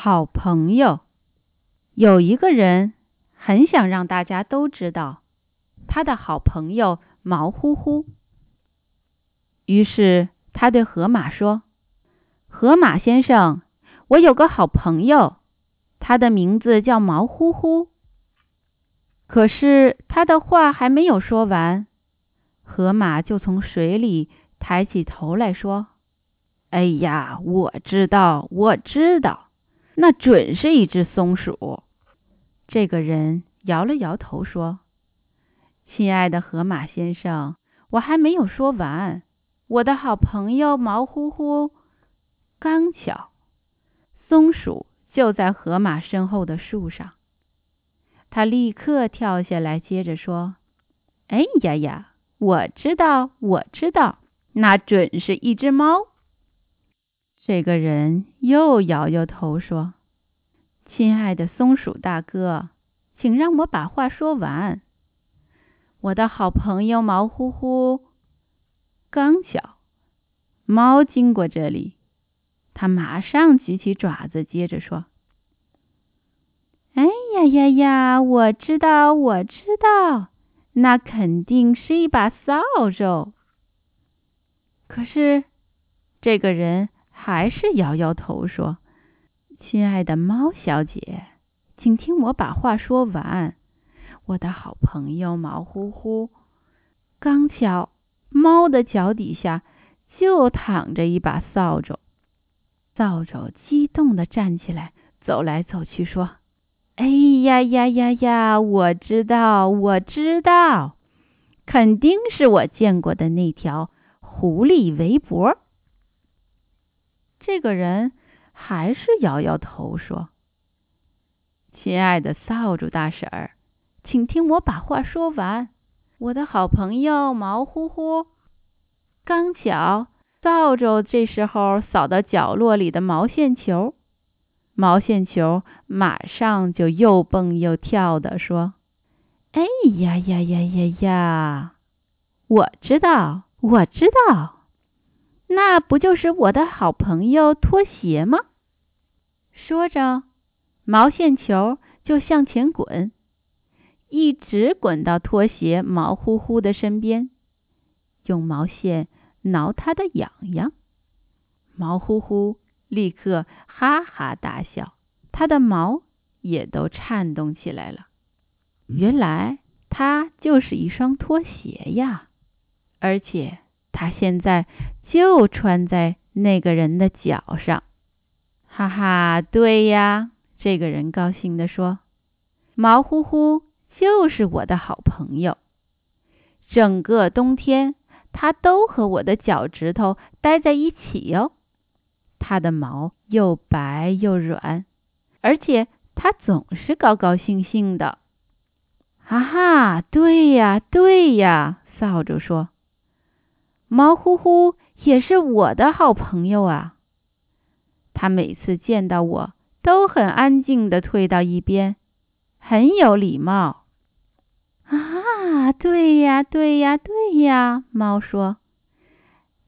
好朋友，有一个人很想让大家都知道他的好朋友毛乎乎。于是他对河马说：“河马先生，我有个好朋友，他的名字叫毛乎乎。”可是他的话还没有说完，河马就从水里抬起头来说：“哎呀，我知道，我知道。”那准是一只松鼠。这个人摇了摇头说：“亲爱的河马先生，我还没有说完。我的好朋友毛乎乎，刚巧，松鼠就在河马身后的树上。他立刻跳下来，接着说：‘哎呀呀，我知道，我知道，那准是一只猫。’”这个人又摇摇头说：“亲爱的松鼠大哥，请让我把话说完。我的好朋友毛乎乎，刚巧，猫经过这里，他马上举起爪子，接着说：‘哎呀呀呀，我知道，我知道，那肯定是一把扫帚。’可是，这个人。”还是摇摇头说：“亲爱的猫小姐，请听我把话说完。我的好朋友毛乎乎，刚巧猫的脚底下就躺着一把扫帚。扫帚激动地站起来，走来走去，说：‘哎呀呀呀呀！我知道，我知道，肯定是我见过的那条狐狸围脖。’”这个人还是摇摇头说：“亲爱的扫帚大婶儿，请听我把话说完。我的好朋友毛乎乎，刚巧扫帚这时候扫到角落里的毛线球，毛线球马上就又蹦又跳的说：‘哎呀呀呀呀呀！我知道，我知道。’”那不就是我的好朋友拖鞋吗？说着，毛线球就向前滚，一直滚到拖鞋毛乎乎的身边，用毛线挠它的痒痒。毛乎乎立刻哈哈大笑，它的毛也都颤动起来了。原来它就是一双拖鞋呀，而且。他现在就穿在那个人的脚上，哈哈，对呀，这个人高兴地说：“毛乎乎就是我的好朋友，整个冬天他都和我的脚趾头待在一起哟。它的毛又白又软，而且它总是高高兴兴的。”哈哈，对呀，对呀，扫帚说。毛乎乎也是我的好朋友啊。他每次见到我都很安静地退到一边，很有礼貌。啊，对呀，对呀，对呀！猫说：“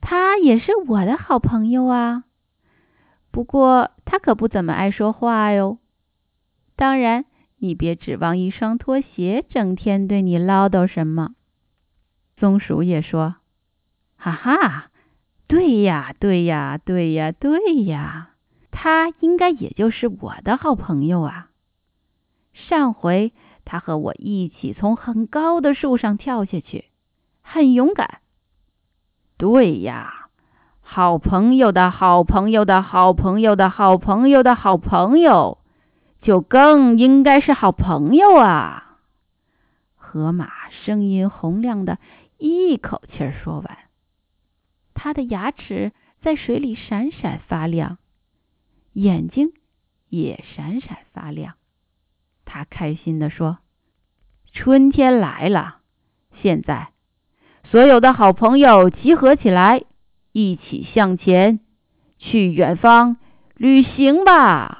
他也是我的好朋友啊。不过他可不怎么爱说话哟。当然，你别指望一双拖鞋整天对你唠叨什么。”松鼠也说。哈哈，对呀，对呀，对呀，对呀，他应该也就是我的好朋友啊。上回他和我一起从很高的树上跳下去，很勇敢。对呀，好朋友的好朋友的好朋友的好朋友的好朋友，就更应该是好朋友啊。河马声音洪亮的，一口气儿说完。他的牙齿在水里闪闪发亮，眼睛也闪闪发亮。他开心地说：“春天来了，现在，所有的好朋友集合起来，一起向前，去远方旅行吧。”